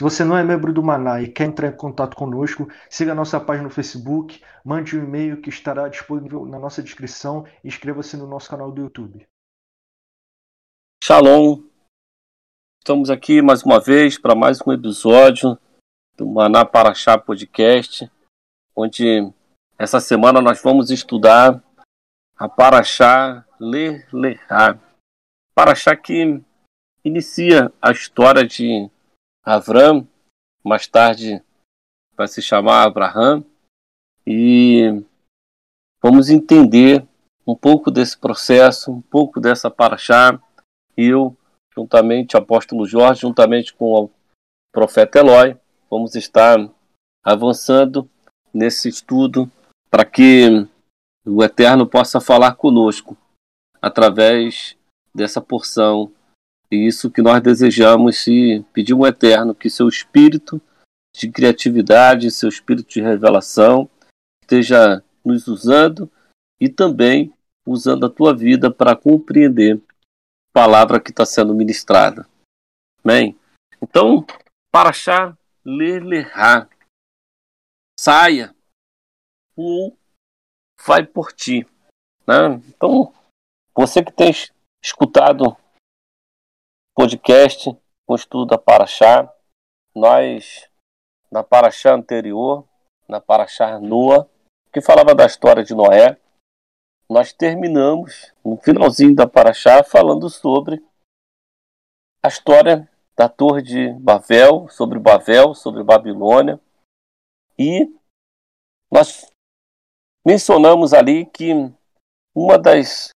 Se você não é membro do Maná e quer entrar em contato conosco, siga a nossa página no Facebook, mande um e-mail que estará disponível na nossa descrição e inscreva-se no nosso canal do YouTube. Shalom! Estamos aqui mais uma vez para mais um episódio do Maná Paraxá Podcast, onde essa semana nós vamos estudar a Paraxá Ler Lerá. Paraxá que inicia a história de Avram, mais tarde vai se chamar Abraham, e vamos entender um pouco desse processo, um pouco dessa paraxá. Eu, juntamente, apóstolo Jorge, juntamente com o profeta Eloy, vamos estar avançando nesse estudo para que o Eterno possa falar conosco através dessa porção e isso que nós desejamos e pedimos Eterno que seu espírito de criatividade, seu espírito de revelação esteja nos usando e também usando a tua vida para compreender a palavra que está sendo ministrada. Amém? Então, para achar, ler, lerá. Saia ou vai por ti. Né? Então, você que tem escutado podcast com estudo da Paraxá. Nós, na Paraxá anterior, na Paraxá Noa, que falava da história de Noé, nós terminamos no finalzinho da Paraxá falando sobre a história da Torre de Babel, sobre Babel, sobre Babilônia. E nós mencionamos ali que uma das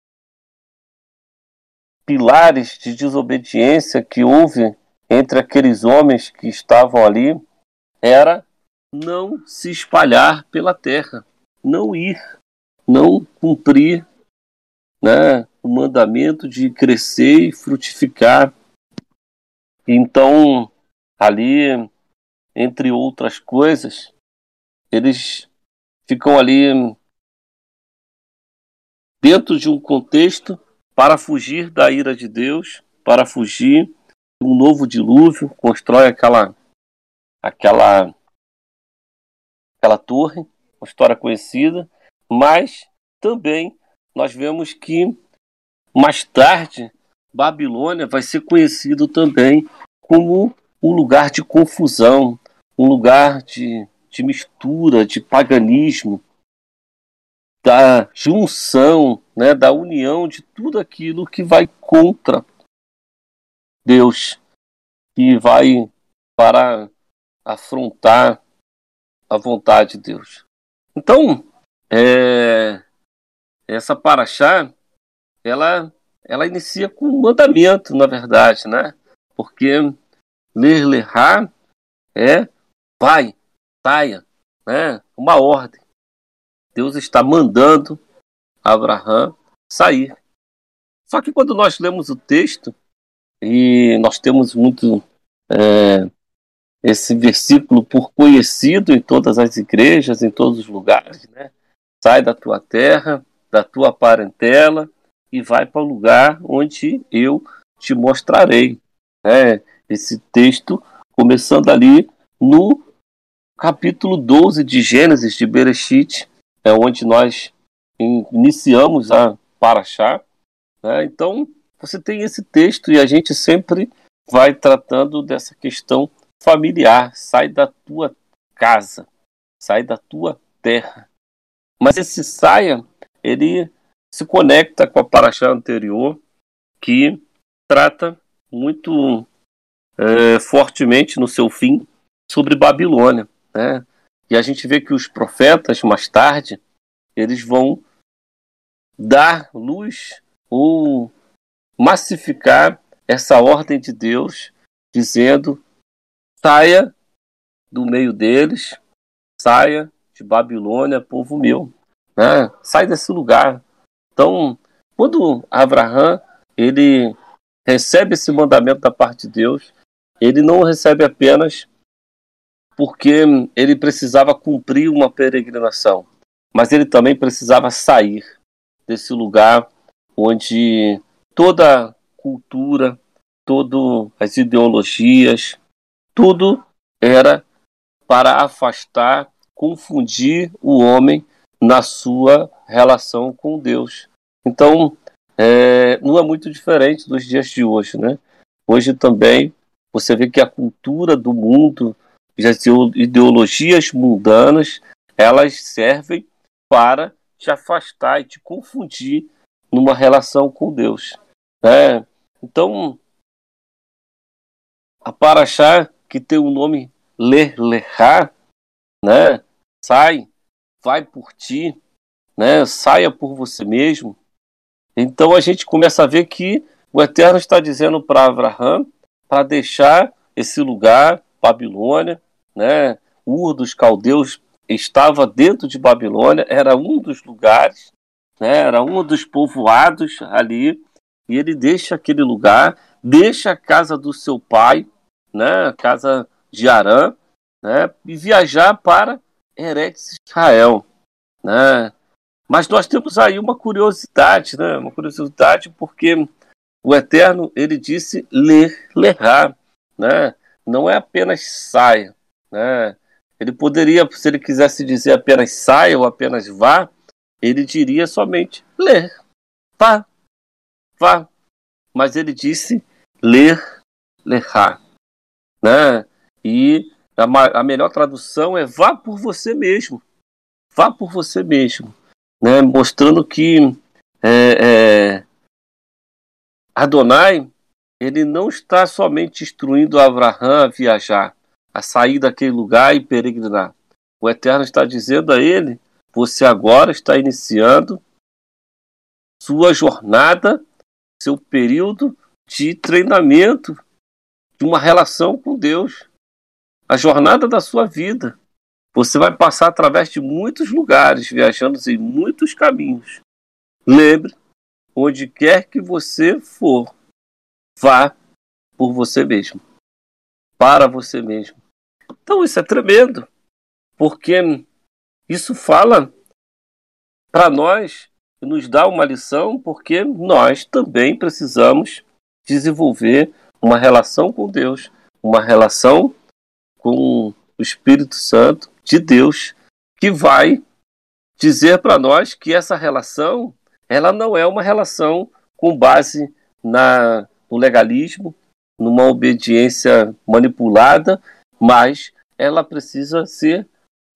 pilares de desobediência que houve entre aqueles homens que estavam ali era não se espalhar pela terra, não ir, não cumprir né, o mandamento de crescer e frutificar. Então, ali, entre outras coisas, eles ficam ali dentro de um contexto para fugir da ira de Deus, para fugir de um novo dilúvio, constrói aquela aquela aquela torre, uma história conhecida, mas também nós vemos que mais tarde Babilônia vai ser conhecido também como um lugar de confusão, um lugar de, de mistura, de paganismo, da junção, né, da união de tudo aquilo que vai contra Deus, que vai para afrontar a vontade de Deus. Então, é, essa paraxá, ela, ela inicia com um mandamento, na verdade, né? Porque ler, lerá é vai, saia, né? Uma ordem. Deus está mandando Abraão sair. Só que quando nós lemos o texto, e nós temos muito é, esse versículo por conhecido em todas as igrejas, em todos os lugares, né? Sai da tua terra, da tua parentela e vai para o lugar onde eu te mostrarei. Né? Esse texto começando ali no capítulo 12 de Gênesis de Bereshit, é onde nós iniciamos a Paraxá. Né? Então, você tem esse texto e a gente sempre vai tratando dessa questão familiar. Sai da tua casa, sai da tua terra. Mas esse saia, ele se conecta com a Paraxá anterior, que trata muito é, fortemente no seu fim sobre Babilônia. Né? E a gente vê que os profetas, mais tarde, eles vão dar luz ou massificar essa ordem de Deus, dizendo: saia do meio deles, saia de Babilônia, povo meu, né? sai desse lugar. Então, quando Abraão ele recebe esse mandamento da parte de Deus, ele não recebe apenas porque ele precisava cumprir uma peregrinação, mas ele também precisava sair desse lugar onde toda cultura, todas as ideologias, tudo era para afastar, confundir o homem na sua relação com Deus. Então, é, não é muito diferente dos dias de hoje, né? Hoje também você vê que a cultura do mundo, as ideologias mundanas, elas servem para te afastar e te confundir numa relação com Deus. Né? Então, a Paraxá, que tem o nome Ler Lerá, né? sai, vai por ti, né? saia por você mesmo. Então a gente começa a ver que o Eterno está dizendo para Abraão para deixar esse lugar, Babilônia, né? Ur dos caldeus estava dentro de Babilônia, era um dos lugares, né? era um dos povoados ali, e ele deixa aquele lugar, deixa a casa do seu pai, né? a casa de Arã, né? e viajar para Eretz Israel. Né? Mas nós temos aí uma curiosidade, né? uma curiosidade porque o Eterno ele disse ler, lerá, né? Não é apenas saia, né? Ele poderia, se ele quisesse dizer apenas saia ou apenas vá, ele diria somente ler, vá, vá. Mas ele disse ler, lerá. Né? E a, a melhor tradução é vá por você mesmo. Vá por você mesmo. Né? Mostrando que é, é, Adonai ele não está somente instruindo Abraão a viajar, a sair daquele lugar e peregrinar. O Eterno está dizendo a ele: você agora está iniciando sua jornada, seu período de treinamento, de uma relação com Deus, a jornada da sua vida. Você vai passar através de muitos lugares, viajando em muitos caminhos. Lembre, onde quer que você for, vá por você mesmo, para você mesmo. Então isso é tremendo, porque isso fala para nós e nos dá uma lição, porque nós também precisamos desenvolver uma relação com Deus, uma relação com o Espírito Santo de Deus, que vai dizer para nós que essa relação ela não é uma relação com base na, no legalismo, numa obediência manipulada, mas ela precisa ser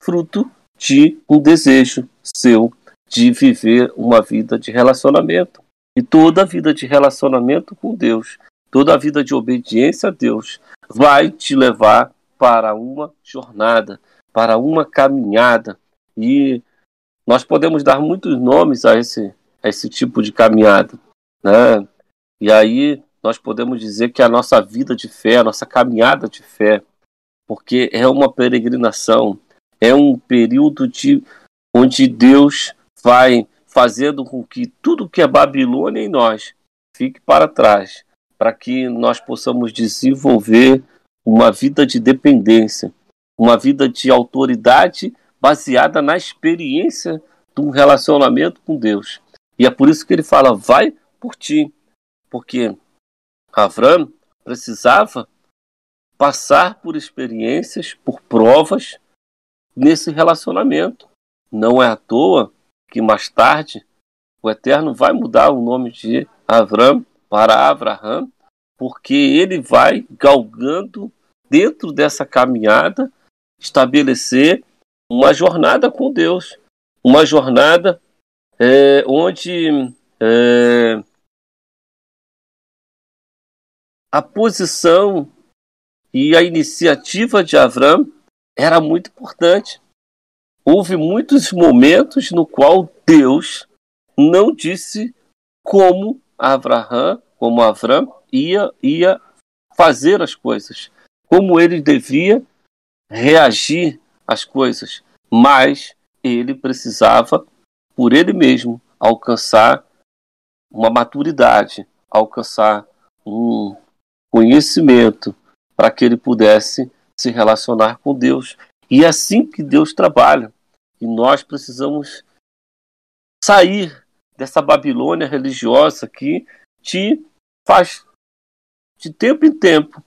fruto de um desejo seu de viver uma vida de relacionamento. E toda vida de relacionamento com Deus, toda vida de obediência a Deus, vai te levar para uma jornada, para uma caminhada. E nós podemos dar muitos nomes a esse, a esse tipo de caminhada. Né? E aí nós podemos dizer que a nossa vida de fé, a nossa caminhada de fé, porque é uma peregrinação, é um período de onde Deus vai fazendo com que tudo que é Babilônia em nós fique para trás, para que nós possamos desenvolver uma vida de dependência, uma vida de autoridade baseada na experiência de um relacionamento com Deus. E é por isso que ele fala: vai por ti, porque Avram precisava passar por experiências, por provas nesse relacionamento. Não é à toa que mais tarde o Eterno vai mudar o nome de Avram para Abraham, porque ele vai galgando dentro dessa caminhada estabelecer uma jornada com Deus, uma jornada é, onde é, a posição E a iniciativa de Avram era muito importante. Houve muitos momentos no qual Deus não disse como Abraham, como Avram ia ia fazer as coisas, como ele devia reagir às coisas, mas ele precisava por ele mesmo alcançar uma maturidade, alcançar um conhecimento para que ele pudesse se relacionar com Deus. E é assim que Deus trabalha. E nós precisamos sair dessa Babilônia religiosa que te faz de tempo em tempo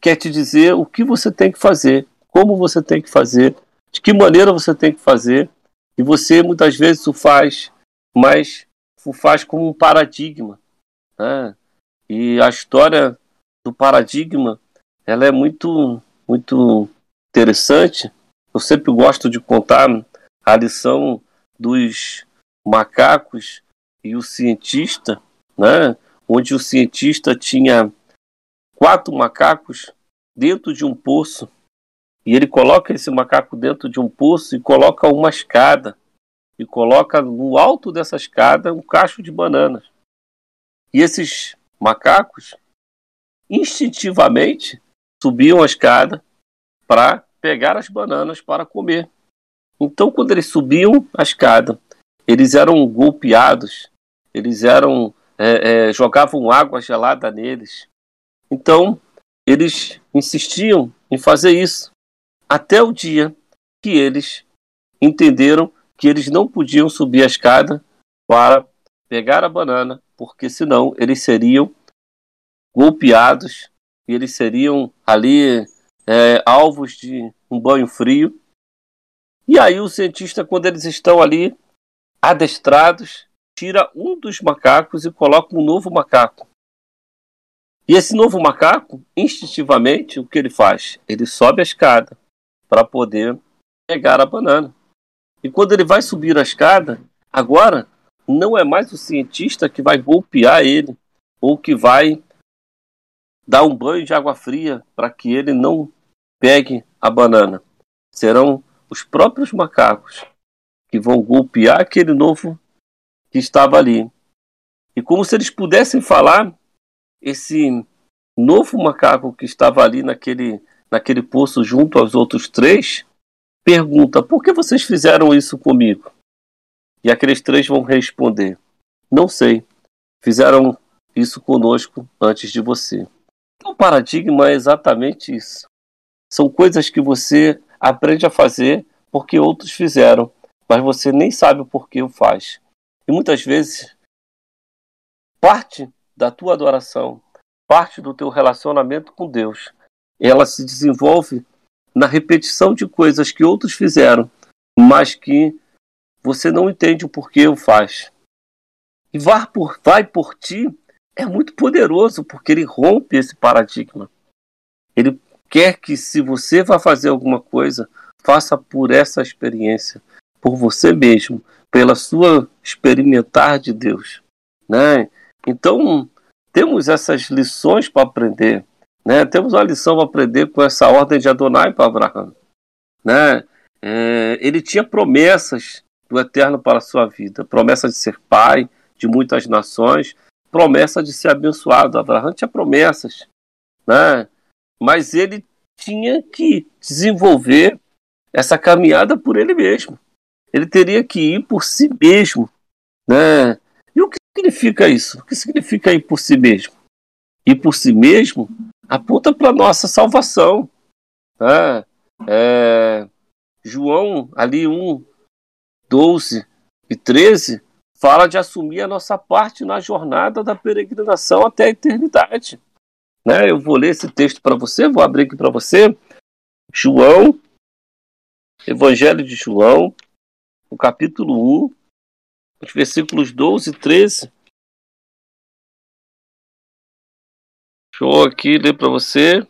quer te dizer o que você tem que fazer, como você tem que fazer, de que maneira você tem que fazer. E você muitas vezes o faz, mas o faz como um paradigma. Né? E a história do paradigma ela é muito, muito interessante. Eu sempre gosto de contar a lição dos macacos e o cientista, né? onde o cientista tinha quatro macacos dentro de um poço e ele coloca esse macaco dentro de um poço e coloca uma escada e coloca no alto dessa escada um cacho de bananas. E esses macacos instintivamente subiam a escada para pegar as bananas para comer. Então, quando eles subiam a escada, eles eram golpeados, eles eram é, é, jogavam água gelada neles. Então, eles insistiam em fazer isso até o dia que eles entenderam que eles não podiam subir a escada para pegar a banana, porque senão eles seriam golpeados e eles seriam ali é, alvos de um banho frio. E aí o cientista, quando eles estão ali adestrados, tira um dos macacos e coloca um novo macaco. E esse novo macaco, instintivamente, o que ele faz? Ele sobe a escada para poder pegar a banana. E quando ele vai subir a escada, agora não é mais o cientista que vai golpear ele ou que vai dar um banho de água fria para que ele não pegue a banana. Serão os próprios macacos que vão golpear aquele novo que estava ali. E como se eles pudessem falar, esse novo macaco que estava ali naquele, naquele poço junto aos outros três, pergunta: por que vocês fizeram isso comigo? E aqueles três vão responder: não sei, fizeram isso conosco antes de você. Então, paradigma é exatamente isso. São coisas que você aprende a fazer porque outros fizeram, mas você nem sabe o porquê o faz. E muitas vezes, parte da tua adoração, parte do teu relacionamento com Deus, ela se desenvolve na repetição de coisas que outros fizeram, mas que você não entende o porquê o faz. E vai por, vai por ti é muito poderoso, porque ele rompe esse paradigma. Ele quer que, se você vai fazer alguma coisa, faça por essa experiência, por você mesmo, pela sua experimentar de Deus. Né? Então, temos essas lições para aprender. Né? Temos uma lição para aprender com essa ordem de Adonai para Abraão. Né? É, ele tinha promessas do eterno para a sua vida promessa de ser pai de muitas nações, promessa de ser abençoado. Abraão tinha promessas, né? mas ele tinha que desenvolver essa caminhada por ele mesmo. Ele teria que ir por si mesmo. Né? E o que significa isso? O que significa ir por si mesmo? Ir por si mesmo aponta para nossa salvação. Né? É, João, ali 1, 12 e 13, fala de assumir a nossa parte na jornada da peregrinação até a eternidade. Né? Eu vou ler esse texto para você, vou abrir aqui para você. João, Evangelho de João, o capítulo 1, os versículos 12 e 13. Deixa eu aqui ler para você.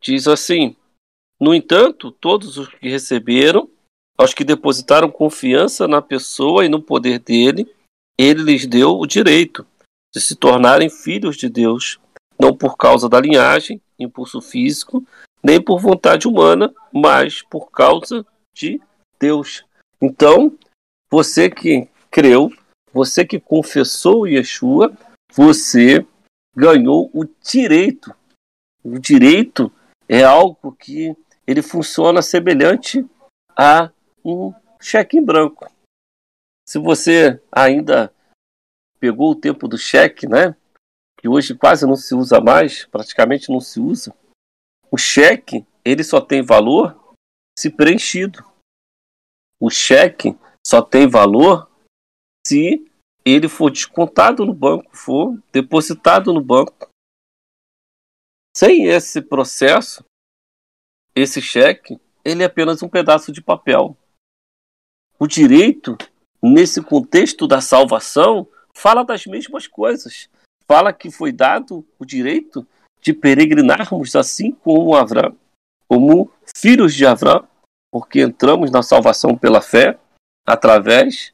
Diz assim: No entanto, todos os que receberam, aos que depositaram confiança na pessoa e no poder dele, ele lhes deu o direito de se tornarem filhos de Deus, não por causa da linhagem impulso físico, nem por vontade humana, mas por causa de Deus. Então, você que creu, você que confessou Yeshua, você ganhou o direito. O direito é algo que ele funciona semelhante a um cheque em branco. Se você ainda pegou o tempo do cheque, né? Que hoje quase não se usa mais, praticamente não se usa. O cheque, ele só tem valor se preenchido. O cheque só tem valor se ele for descontado no banco, for depositado no banco. Sem esse processo, esse cheque, ele é apenas um pedaço de papel. O direito, nesse contexto da salvação, fala das mesmas coisas. Fala que foi dado o direito de peregrinarmos assim como Abraão, como filhos de Abraão, porque entramos na salvação pela fé através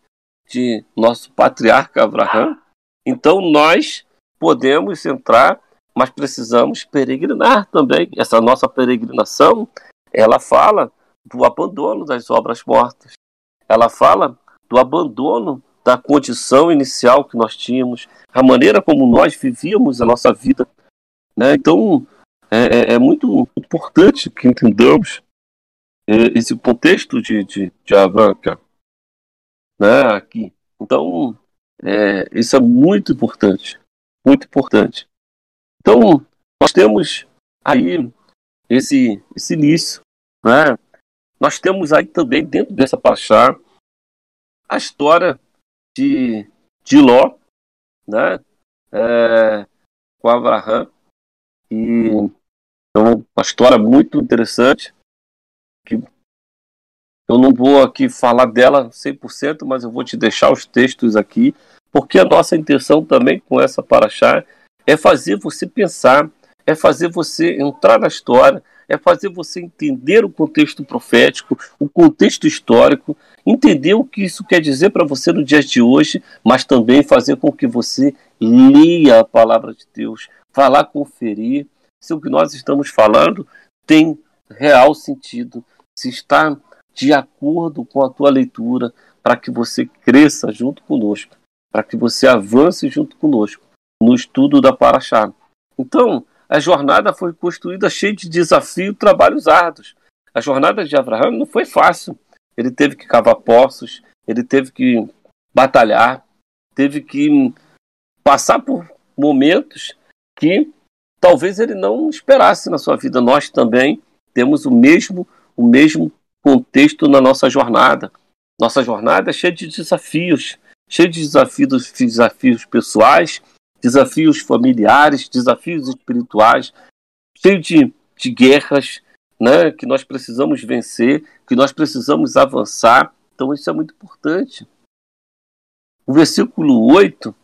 de nosso patriarca Abraão. Então nós podemos entrar, mas precisamos peregrinar também. Essa nossa peregrinação, ela fala do abandono das obras mortas. Ela fala do abandono da condição inicial que nós tínhamos, a maneira como nós vivíamos a nossa vida. Né? Então, é, é, é muito importante que entendamos é, esse contexto de, de, de Avanca né, aqui. Então, é, isso é muito importante, muito importante. Então, nós temos aí esse, esse início, né? Nós temos aí também dentro dessa paraxá a história de, de Ló, né? É, com Abraão. E então, uma história muito interessante que eu não vou aqui falar dela 100%, mas eu vou te deixar os textos aqui, porque a nossa intenção também com essa paraxá é fazer você pensar, é fazer você entrar na história, é fazer você entender o contexto profético, o contexto histórico, entender o que isso quer dizer para você no dia de hoje, mas também fazer com que você leia a palavra de Deus, falar, conferir se o que nós estamos falando tem real sentido, se está de acordo com a tua leitura, para que você cresça junto conosco, para que você avance junto conosco no estudo da Paraxá. Então, a jornada foi construída cheia de desafios, trabalhos árduos. A jornada de Abraão não foi fácil. Ele teve que cavar poços, ele teve que batalhar, teve que passar por momentos que talvez ele não esperasse na sua vida. Nós também temos o mesmo o mesmo contexto na nossa jornada. Nossa jornada é cheia de desafios, cheia de desafios, desafios pessoais, desafios familiares, desafios espirituais, cheio de, de guerras né, que nós precisamos vencer, que nós precisamos avançar. Então isso é muito importante. O versículo 8,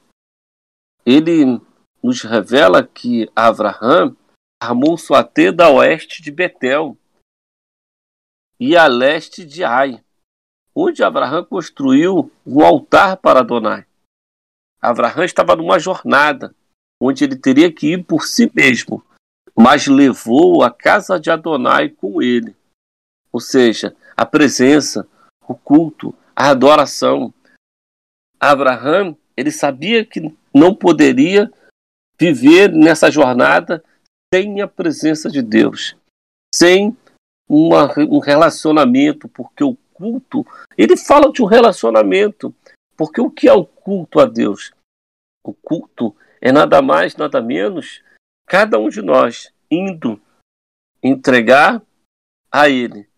ele nos revela que Abraão armou sua tenda a oeste de Betel, e a leste de Ai, onde Abraão construiu um altar para Adonai. Abraão estava numa jornada onde ele teria que ir por si mesmo, mas levou a casa de Adonai com ele. Ou seja, a presença, o culto, a adoração. Abraão, ele sabia que não poderia viver nessa jornada sem a presença de Deus, sem uma, um relacionamento, porque o culto, ele fala de um relacionamento, porque o que é o culto a Deus? O culto é nada mais, nada menos, cada um de nós indo entregar a Ele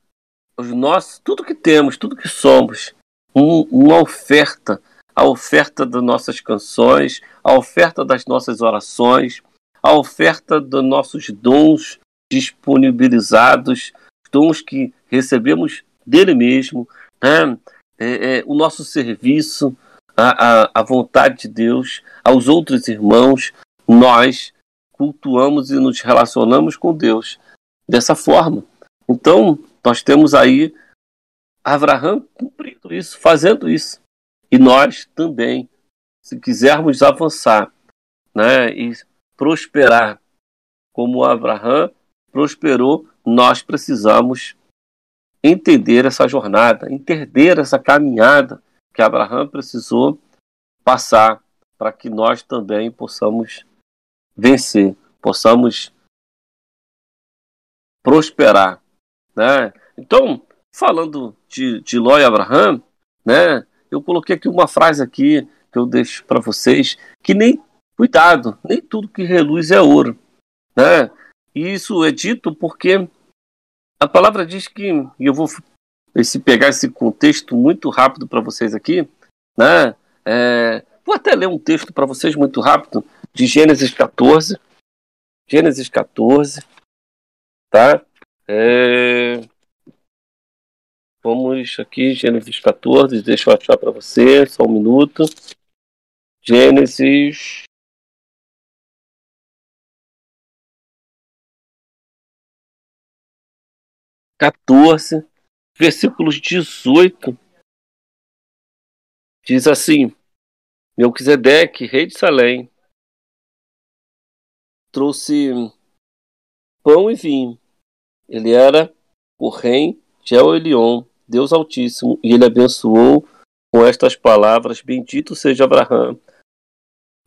os nossos, tudo que temos, tudo que somos, um, uma oferta, a oferta das nossas canções, a oferta das nossas orações, a oferta dos nossos dons disponibilizados dons que recebemos dele mesmo, né? É, é, o nosso serviço, a, a, a vontade de Deus, aos outros irmãos, nós cultuamos e nos relacionamos com Deus dessa forma. Então, nós temos aí Abraão cumprindo isso, fazendo isso. E nós também, se quisermos avançar né, e prosperar como Abraão prosperou, nós precisamos entender essa jornada, entender essa caminhada que Abraão precisou passar para que nós também possamos vencer, possamos prosperar, né? Então, falando de, de Ló e Abraão, né? Eu coloquei aqui uma frase aqui que eu deixo para vocês, que nem cuidado, nem tudo que reluz é ouro, né? E isso é dito porque a palavra diz que, e eu vou esse, pegar esse contexto muito rápido para vocês aqui, né? É, vou até ler um texto para vocês muito rápido de Gênesis 14. Gênesis 14, tá? É, vamos aqui, Gênesis 14, deixa eu achar para você, só um minuto. Gênesis 14, versículos 18, diz assim: Melquisedeque, rei de Salém, trouxe pão e vinho. Ele era o rei de El Elion, Deus Altíssimo, e ele abençoou com estas palavras: Bendito seja Abraão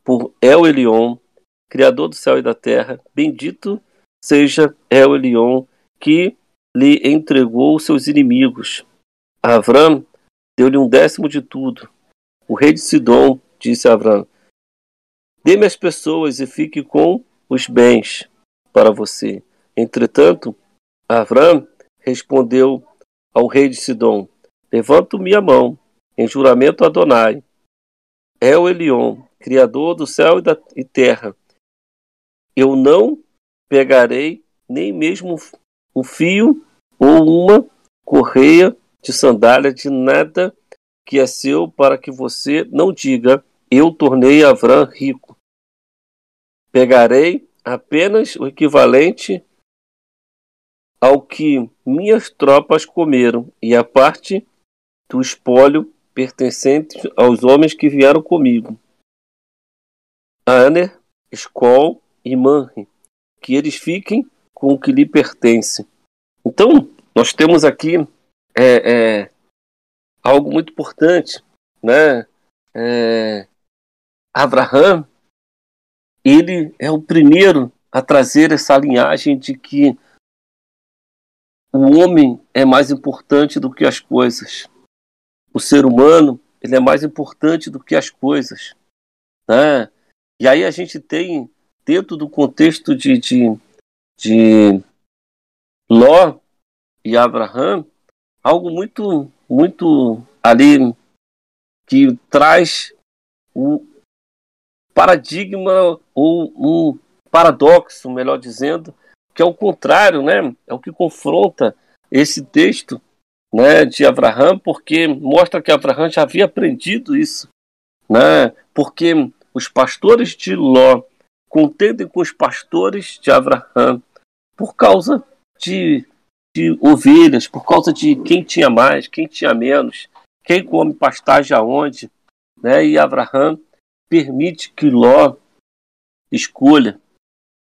por El Elion, Criador do céu e da terra. Bendito seja El Elion, que lhe entregou seus inimigos. Avram deu-lhe um décimo de tudo. O rei de Sidom disse a Avram: Dê-me as pessoas e fique com os bens para você. Entretanto, Avram respondeu ao rei de Sidom: Levanto minha mão em juramento a Adonai, El Elion, Criador do céu e da e terra. Eu não pegarei nem mesmo um fio ou uma correia de sandália de nada que é seu para que você não diga eu tornei Avram rico. Pegarei apenas o equivalente ao que minhas tropas comeram e a parte do espólio pertencente aos homens que vieram comigo. Aner, Skol e Manri, que eles fiquem com o que lhe pertence. Então, nós temos aqui é, é, algo muito importante, né? É, Abraham, ele é o primeiro a trazer essa linhagem de que o homem é mais importante do que as coisas. O ser humano ele é mais importante do que as coisas. Né? E aí a gente tem, dentro do contexto de, de, de Ló e Abraham, algo muito, muito ali que traz um paradigma ou um paradoxo, melhor dizendo, que é o contrário, né? É o que confronta esse texto, né, de Abraham, porque mostra que Abraham já havia aprendido isso, né? Porque os pastores de Ló contendem com os pastores de Abraham por causa de, de ovelhas, por causa de quem tinha mais, quem tinha menos, quem come pastagem aonde, né? E Abraham permite que Ló escolha,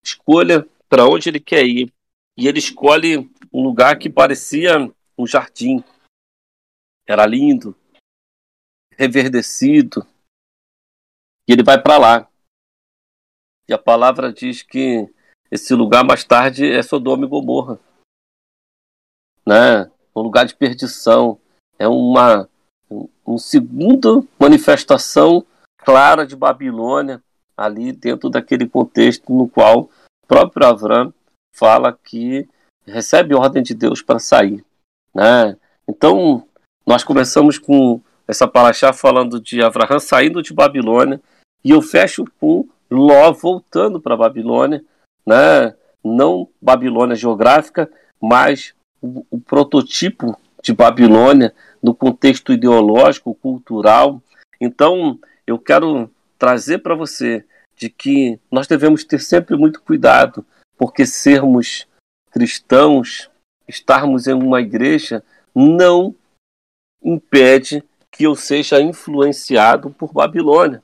escolha para onde ele quer ir. E ele escolhe um lugar que parecia um jardim. Era lindo, reverdecido. E ele vai para lá. E a palavra diz que esse lugar mais tarde é Sodoma e Gomorra. Né? Um lugar de perdição. É uma um segunda manifestação clara de Babilônia ali dentro daquele contexto no qual o próprio Avram fala que recebe ordem de Deus para sair. Né? Então, nós começamos com essa paraxá falando de Abraão saindo de Babilônia e eu fecho com Ló voltando para Babilônia né? não Babilônia geográfica, mas o, o prototipo de Babilônia no contexto ideológico, cultural. Então, eu quero trazer para você de que nós devemos ter sempre muito cuidado, porque sermos cristãos, estarmos em uma igreja, não impede que eu seja influenciado por Babilônia.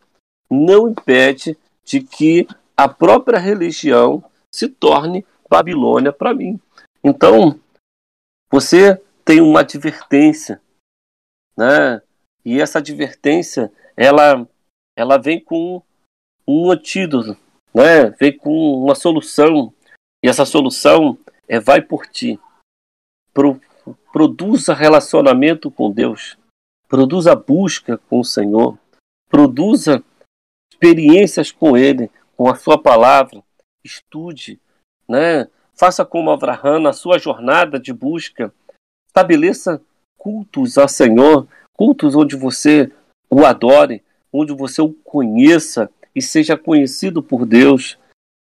Não impede de que a própria religião se torne Babilônia para mim. Então, você tem uma advertência, né? E essa advertência, ela, ela vem com um antídoto, né? Vem com uma solução. E essa solução é vai por ti. Pro, produza relacionamento com Deus. Produza busca com o Senhor. Produza experiências com Ele, com a sua palavra. Estude, né? Faça como Abraão na sua jornada de busca. Estabeleça cultos ao Senhor, cultos onde você o adore, onde você o conheça e seja conhecido por Deus.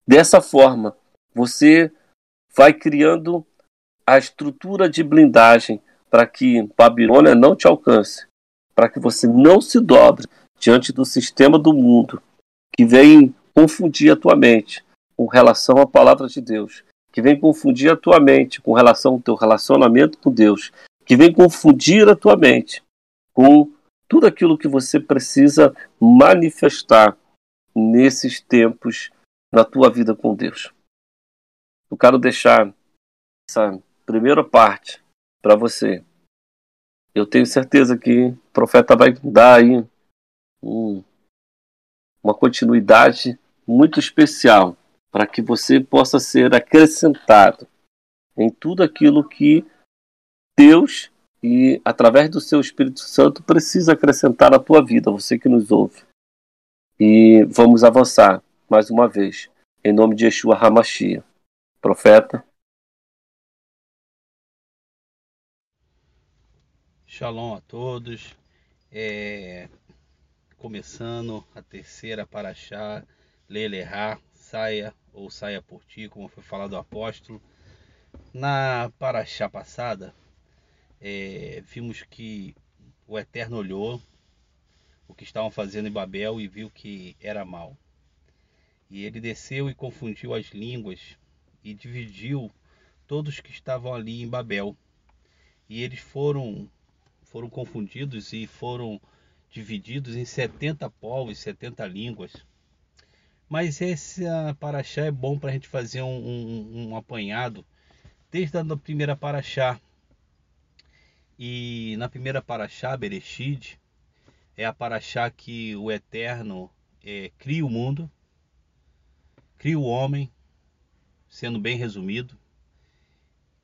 Dessa forma, você vai criando a estrutura de blindagem para que Babilônia não te alcance, para que você não se dobre diante do sistema do mundo que vem confundir a tua mente com relação à palavra de Deus, que vem confundir a tua mente com relação ao teu relacionamento com Deus, que vem confundir a tua mente com tudo aquilo que você precisa manifestar nesses tempos na tua vida com Deus. Eu quero deixar essa primeira parte para você. Eu tenho certeza que o profeta vai dar aí um, uma continuidade muito especial para que você possa ser acrescentado em tudo aquilo que Deus e através do seu Espírito Santo precisa acrescentar na tua vida, você que nos ouve. E vamos avançar mais uma vez, em nome de Yeshua Hamashia. Profeta. Shalom a todos. É... Começando a terceira paraxá, Lelerá, saia ou saia por ti, como foi falado do apóstolo. Na paraxá passada, é, vimos que o Eterno olhou o que estavam fazendo em Babel e viu que era mal. E ele desceu e confundiu as línguas e dividiu todos que estavam ali em Babel. E eles foram foram confundidos e foram divididos em 70 povos, 70 línguas. Mas esse paraxá é bom para a gente fazer um, um, um, apanhado desde a primeira paraxá. E na primeira paraxá, Bereshid, é a paraxá que o Eterno é, cria o mundo, cria o homem, sendo bem resumido,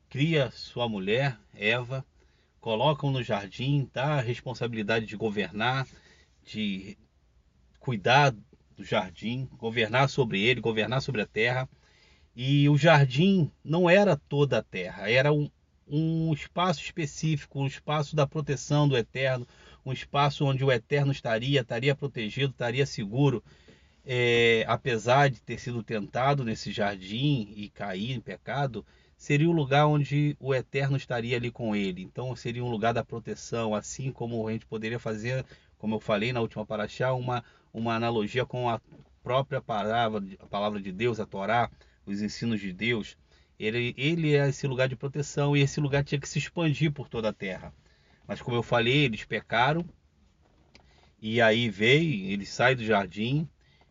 cria sua mulher, Eva, colocam no jardim, dá a responsabilidade de governar, de cuidar do jardim, governar sobre ele, governar sobre a terra. E o jardim não era toda a terra, era um, um espaço específico, um espaço da proteção do eterno, um espaço onde o eterno estaria, estaria protegido, estaria seguro. É, apesar de ter sido tentado nesse jardim e cair em pecado, seria um lugar onde o eterno estaria ali com ele. Então seria um lugar da proteção, assim como a gente poderia fazer, como eu falei na última paraxá, uma uma analogia com a própria palavra, a palavra de Deus, a Torá, os ensinos de Deus. Ele, ele é esse lugar de proteção e esse lugar tinha que se expandir por toda a terra. Mas como eu falei, eles pecaram e aí veio, ele sai do jardim,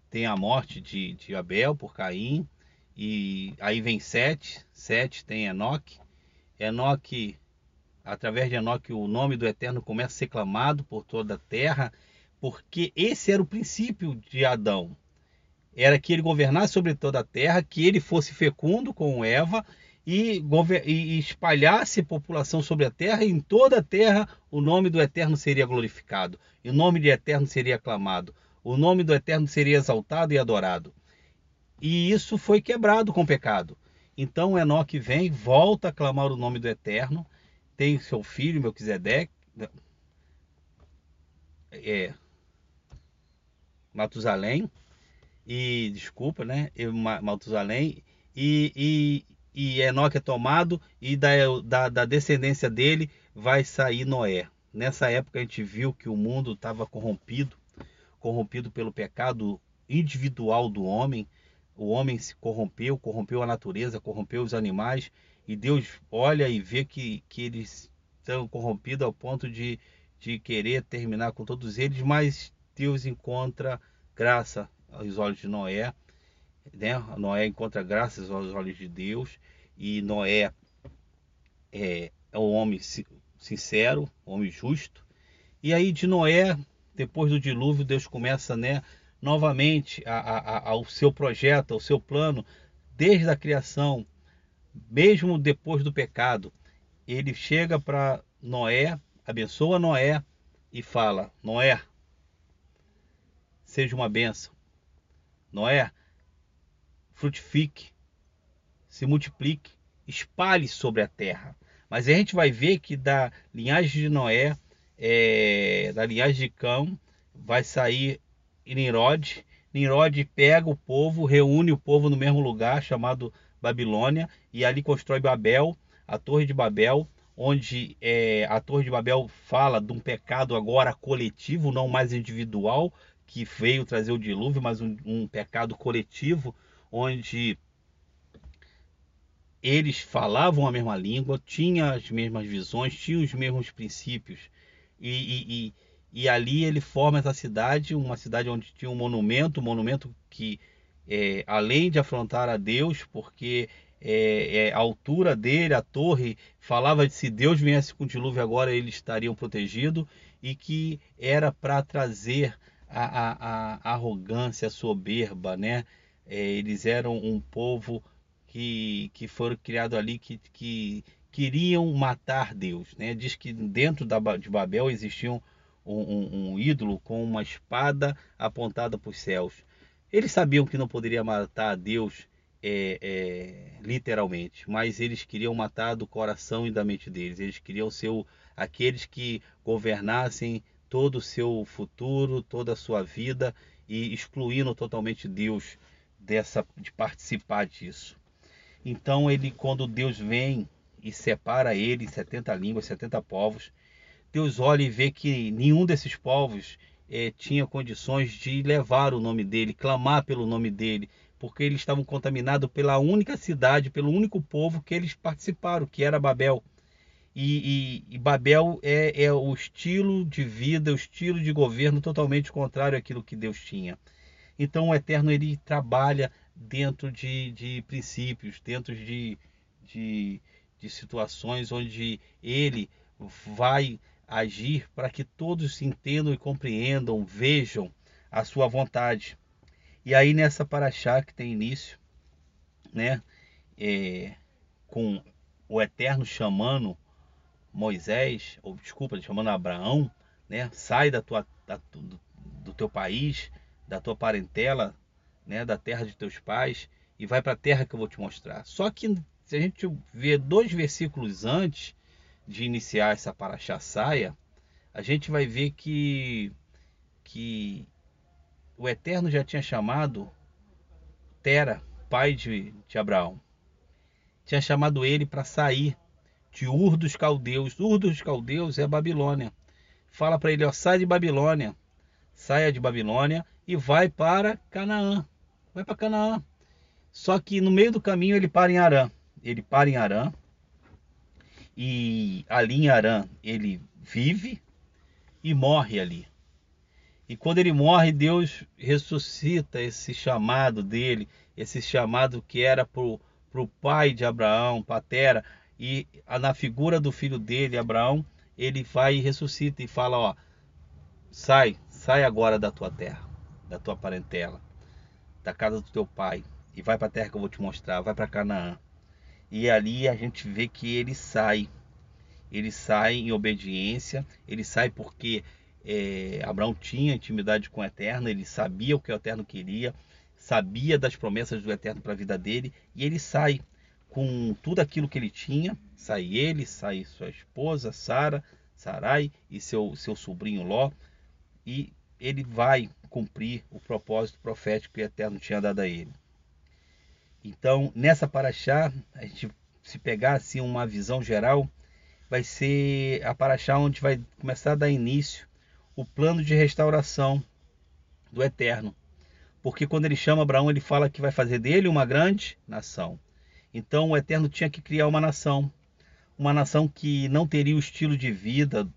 tem a morte de, de Abel por Caim e aí vem Sete, Sete tem Enoque. Enoque, através de Enoque, o nome do Eterno começa a ser clamado por toda a terra porque esse era o princípio de Adão. Era que ele governasse sobre toda a terra, que ele fosse fecundo com Eva e, e espalhasse população sobre a terra, e em toda a terra o nome do Eterno seria glorificado, e o nome do Eterno seria aclamado, o nome do Eterno seria exaltado e adorado. E isso foi quebrado com o pecado. Então Enoque vem, volta a clamar o nome do Eterno, tem seu filho, Melquisedeque, é, Matusalém e desculpa, né? Matusalém e, e, e Enoque é tomado e da, da, da descendência dele vai sair Noé. Nessa época a gente viu que o mundo estava corrompido, corrompido pelo pecado individual do homem. O homem se corrompeu, corrompeu a natureza, corrompeu os animais e Deus olha e vê que, que eles estão corrompidos ao ponto de, de querer terminar com todos eles, mas Deus encontra graça aos olhos de Noé né? Noé encontra graças aos olhos de Deus e Noé é, é um homem sincero, homem justo. E aí de Noé, depois do dilúvio, Deus começa, né, novamente a, a, ao seu projeto, ao seu plano, desde a criação, mesmo depois do pecado. Ele chega para Noé, abençoa Noé e fala: Noé, seja uma bênção. Noé, frutifique, se multiplique, espalhe sobre a terra. Mas a gente vai ver que da linhagem de Noé, é, da linhagem de Cão, vai sair Nimrod. Nimrod pega o povo, reúne o povo no mesmo lugar, chamado Babilônia, e ali constrói Babel, a Torre de Babel, onde é, a Torre de Babel fala de um pecado agora coletivo, não mais individual, que veio trazer o dilúvio, mas um, um pecado coletivo, onde eles falavam a mesma língua, tinham as mesmas visões, tinham os mesmos princípios. E, e, e, e, ali ele forma essa cidade, uma cidade onde tinha um monumento, um monumento que, é, além de afrontar a Deus, porque é, é, a altura dele, a torre, falava de se Deus viesse com o dilúvio agora, eles estariam protegidos, e que era para trazer a, a, a, arrogância, a soberba, né? É, eles eram um povo que, que foram criados ali que, que queriam matar Deus. Né? Diz que dentro da, de Babel existia um, um, um ídolo com uma espada apontada para os céus. Eles sabiam que não poderia matar Deus é, é, literalmente, mas eles queriam matar do coração e da mente deles. Eles queriam ser aqueles que governassem todo o seu futuro, toda a sua vida e excluindo totalmente Deus dessa de participar disso. Então ele, quando Deus vem e separa ele em 70 línguas, 70 povos, Deus olha e vê que nenhum desses povos é, tinha condições de levar o nome dele, clamar pelo nome dele, porque eles estavam contaminados pela única cidade, pelo único povo que eles participaram, que era Babel. E, e, e Babel é, é, o estilo de vida, o estilo de governo totalmente contrário àquilo que Deus tinha. Então o Eterno ele trabalha dentro de, de princípios, dentro de, de, de situações onde ele vai agir para que todos se entendam e compreendam, vejam a sua vontade. E aí nessa paraxá que tem início, né, é, com o Eterno chamando Moisés, ou desculpa, chamando Abraão, né, sai da tua, da, do, do teu país, da tua parentela, né, da terra de teus pais e vai para a terra que eu vou te mostrar. Só que se a gente ver dois versículos antes de iniciar essa paraxá saia, a gente vai ver que que o Eterno já tinha chamado Tera, pai de, de Abraão. Tinha chamado ele para sair de Ur dos Caldeus. Ur dos Caldeus é Babilônia. Fala para ele, ó, sai de Babilônia. Saia de Babilônia e vai para Canaã vai para Canaã. Só que no meio do caminho ele para em Arã. Ele para em Arã. E ali em Arã ele vive e morre ali. E quando ele morre, Deus ressuscita esse chamado dele, esse chamado que era para o pai de Abraão, Patera, e na figura do filho dele, Abraão, ele vai e ressuscita e fala: Ó, sai, sai agora da tua terra, da tua parentela da casa do teu pai e vai para a terra que eu vou te mostrar, vai para Canaã. E ali a gente vê que ele sai. Ele sai em obediência, ele sai porque é, Abraão tinha intimidade com o Eterno, ele sabia o que o Eterno queria, sabia das promessas do Eterno para a vida dele, e ele sai com tudo aquilo que ele tinha. Sai ele, sai sua esposa, Sara, Sarai e seu, seu sobrinho Ló, e ele vai cumprir o propósito profético que o Eterno tinha dado a ele. Então, nessa paraxá, a gente se pegar assim uma visão geral, vai ser a paraxá onde vai começar a dar início o plano de restauração do Eterno. Porque quando ele chama Abraão, ele fala que vai fazer dele uma grande nação. Então o Eterno tinha que criar uma nação, uma nação que não teria o estilo de vida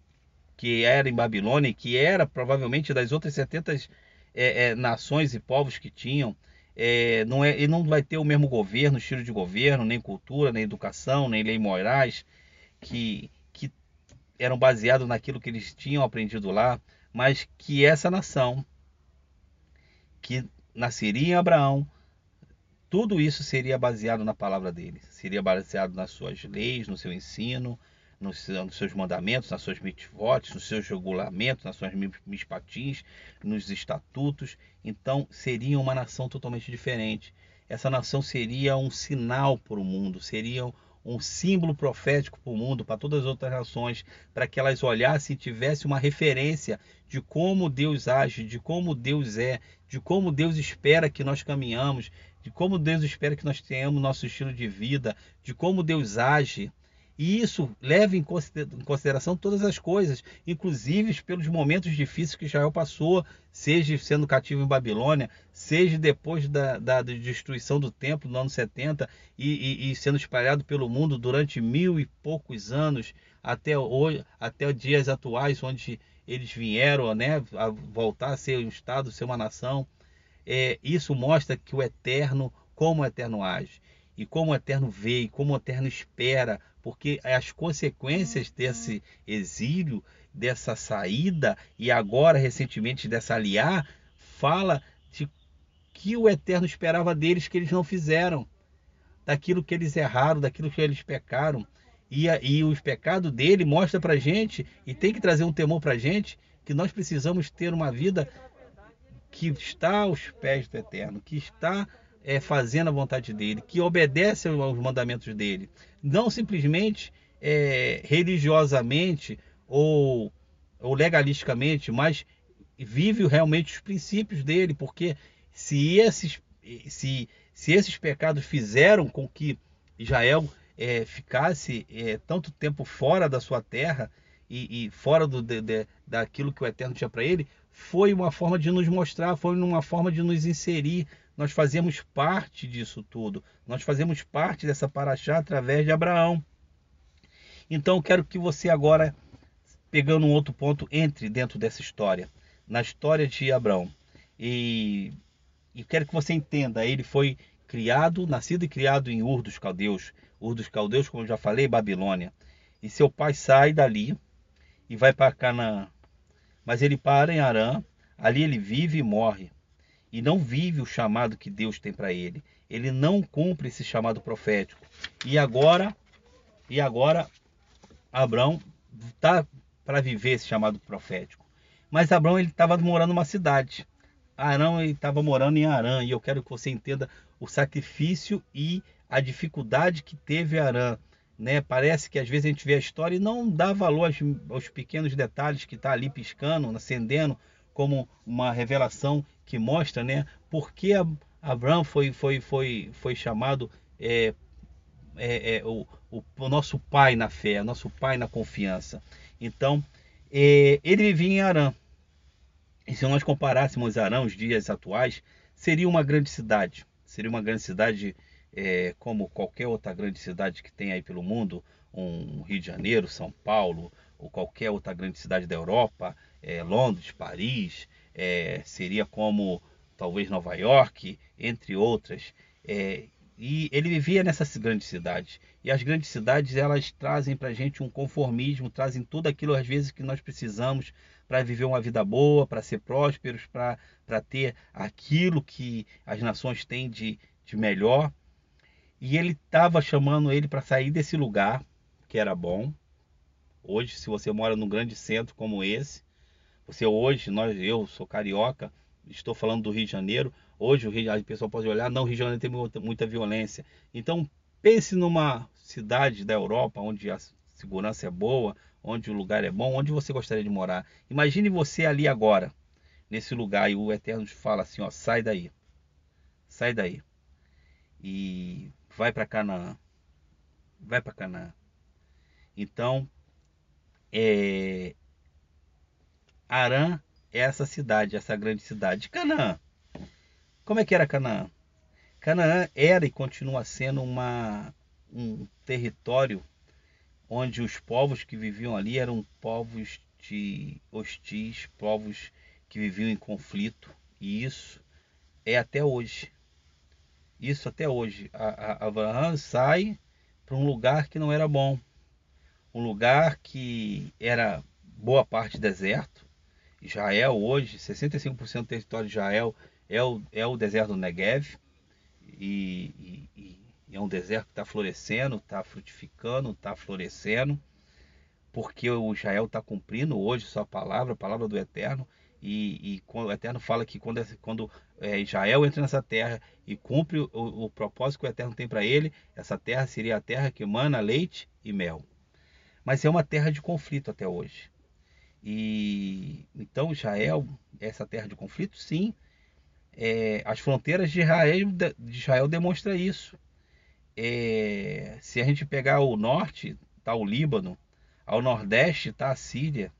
que era em Babilônia, que era provavelmente das outras 70 é, é, nações e povos que tinham, é, não é, ele não vai ter o mesmo governo, estilo de governo, nem cultura, nem educação, nem lei morais que eram baseados naquilo que eles tinham aprendido lá, mas que essa nação que nasceria em Abraão, tudo isso seria baseado na palavra dele, seria baseado nas suas leis, no seu ensino, nos, seus mandamentos, nas suas mitzvot, nos seus regulamentos, nas suas mispatins, nos estatutos. Então seria uma nação totalmente diferente. Essa nação seria um sinal para o mundo, seria um símbolo profético para o mundo, para todas as outras nações, para que elas olhassem e tivessem uma referência de como Deus age, de como Deus é, de como Deus espera que nós caminhamos, de como Deus espera que nós tenhamos nosso estilo de vida, de como Deus age. E isso leva em consideração todas as coisas, inclusive pelos momentos difíceis que Israel passou, seja sendo cativo em Babilônia, seja depois da, da destruição do templo no ano 70 e, e, e, sendo espalhado pelo mundo durante mil e poucos anos, até, hoje, até os dias atuais, onde eles vieram né, a voltar a ser um Estado, ser uma nação. É, isso mostra que o Eterno, como o Eterno age, e como o Eterno vê, e como o Eterno espera porque as consequências desse exílio, dessa saída e agora recentemente dessa aliar, fala de que o Eterno esperava deles que eles não fizeram, daquilo que eles erraram, daquilo que eles pecaram. E, e os pecados dele mostra para gente e tem que trazer um temor para gente que nós precisamos ter uma vida que está aos pés do Eterno, que está é, fazendo a vontade dele, que obedece aos mandamentos dele, não simplesmente é, religiosamente ou, ou legalisticamente, mas vive realmente os princípios dele, porque se esses, se, se esses pecados fizeram com que Israel é, ficasse é, tanto tempo fora da sua terra e, e fora do, de, de, daquilo que o Eterno tinha para ele, foi uma forma de nos mostrar, foi uma forma de nos inserir nós fazemos parte disso tudo. Nós fazemos parte dessa paraxá através de Abraão. Então, quero que você agora, pegando um outro ponto, entre dentro dessa história, na história de Abraão. E, e quero que você entenda, ele foi criado, nascido e criado em Ur dos Caldeus. Ur dos Caldeus, como eu já falei, Babilônia. E seu pai sai dali e vai para Canaã. Mas ele para em Arã, ali ele vive e morre e não vive o chamado que Deus tem para ele. Ele não cumpre esse chamado profético. E agora, e agora Abraão está para viver esse chamado profético. Mas Abraão ele estava morando numa cidade. Arão estava morando em Arã e eu quero que você entenda o sacrifício e a dificuldade que teve Arã. Né? Parece que às vezes a gente vê a história e não dá valor aos, aos pequenos detalhes que está ali piscando, acendendo, como uma revelação que mostra, né, por que Abraão foi, foi, foi, foi chamado é, é, é, o, o, nosso pai na fé, nosso pai na confiança. Então, é, ele vivia em Arã. E se nós comparássemos Arã os dias atuais, seria uma grande cidade. Seria uma grande cidade é, como qualquer outra grande cidade que tem aí pelo mundo, um Rio de Janeiro, São Paulo, ou qualquer outra grande cidade da Europa, é, Londres, Paris, é, seria como talvez Nova York, entre outras. É, e ele vivia nessas grandes cidades. E as grandes cidades elas trazem para a gente um conformismo, trazem tudo aquilo às vezes que nós precisamos para viver uma vida boa, para ser prósperos, para ter aquilo que as nações têm de, de melhor. E ele estava chamando ele para sair desse lugar que era bom. Hoje, se você mora num grande centro como esse, você hoje, nós, eu sou carioca, estou falando do Rio de Janeiro. Hoje o Rio, a pessoa pode olhar, não, o Rio de Janeiro tem muita, muita violência. Então pense numa cidade da Europa onde a segurança é boa, onde o lugar é bom, onde você gostaria de morar. Imagine você ali agora, nesse lugar, e o Eterno fala assim, ó, sai daí. Sai daí. E vai para Canaã. Vai para Canaã. Então, é, Arã é essa cidade, essa grande cidade. Canaã. Como é que era Canaã? Canaã era e continua sendo uma, um território onde os povos que viviam ali eram povos de hostis, povos que viviam em conflito. E isso é até hoje. isso até hoje. A, a, sai para um lugar que não era bom, um lugar que era boa parte deserto. Israel hoje, 65% do território de Israel é o, é o deserto do Negev. E, e, e é um deserto que está florescendo, está frutificando, está florescendo. Porque o Israel está cumprindo hoje sua palavra, a palavra do Eterno. E, e o Eterno fala que quando, quando é, Israel entra nessa terra e cumpre o, o propósito que o Eterno tem para ele, essa terra seria a terra que emana leite e mel. Mas é uma terra de conflito até hoje. E então Israel, essa terra de conflito, sim. É, as fronteiras de Israel, de Israel demonstra isso. É, se a gente pegar o norte, está o Líbano, ao nordeste está a Síria,